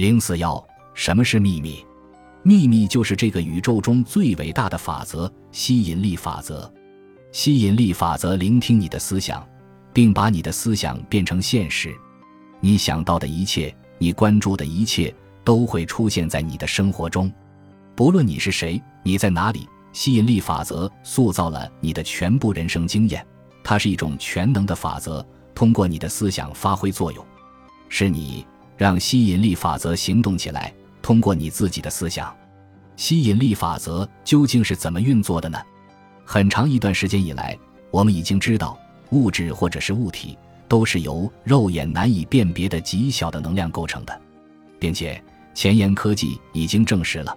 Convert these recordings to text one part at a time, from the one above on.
零四幺，什么是秘密？秘密就是这个宇宙中最伟大的法则——吸引力法则。吸引力法则聆听你的思想，并把你的思想变成现实。你想到的一切，你关注的一切，都会出现在你的生活中。不论你是谁，你在哪里，吸引力法则塑造了你的全部人生经验。它是一种全能的法则，通过你的思想发挥作用。是你让吸引力法则行动起来，通过你自己的思想。吸引力法则究竟是怎么运作的呢？很长一段时间以来，我们已经知道，物质或者是物体都是由肉眼难以辨别的极小的能量构成的，并且前沿科技已经证实了。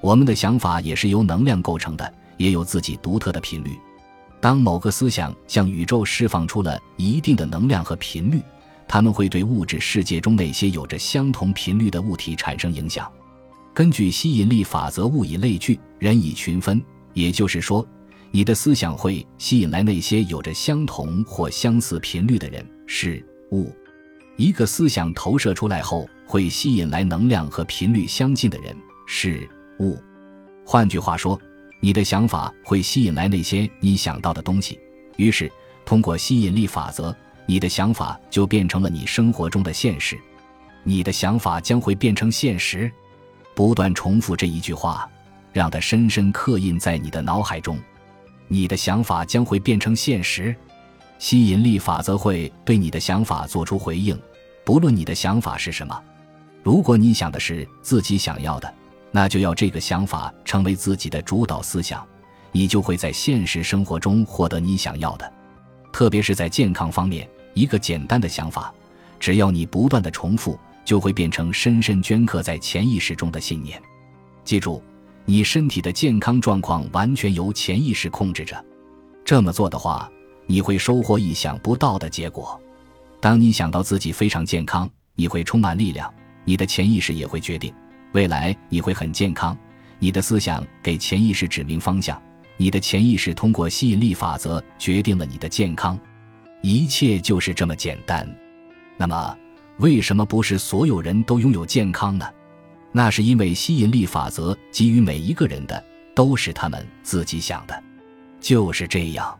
我们的想法也是由能量构成的，也有自己独特的频率。当某个思想向宇宙释放出了一定的能量和频率，它们会对物质世界中那些有着相同频率的物体产生影响。根据吸引力法则，物以类聚，人以群分。也就是说，你的思想会吸引来那些有着相同或相似频率的人、事物。一个思想投射出来后，会吸引来能量和频率相近的人、事。物，换句话说，你的想法会吸引来那些你想到的东西。于是，通过吸引力法则，你的想法就变成了你生活中的现实。你的想法将会变成现实。不断重复这一句话，让它深深刻印在你的脑海中。你的想法将会变成现实。吸引力法则会对你的想法做出回应，不论你的想法是什么。如果你想的是自己想要的。那就要这个想法成为自己的主导思想，你就会在现实生活中获得你想要的。特别是在健康方面，一个简单的想法，只要你不断的重复，就会变成深深镌刻在潜意识中的信念。记住，你身体的健康状况完全由潜意识控制着。这么做的话，你会收获意想不到的结果。当你想到自己非常健康，你会充满力量，你的潜意识也会决定。未来你会很健康，你的思想给潜意识指明方向，你的潜意识通过吸引力法则决定了你的健康，一切就是这么简单。那么，为什么不是所有人都拥有健康呢？那是因为吸引力法则给予每一个人的都是他们自己想的，就是这样。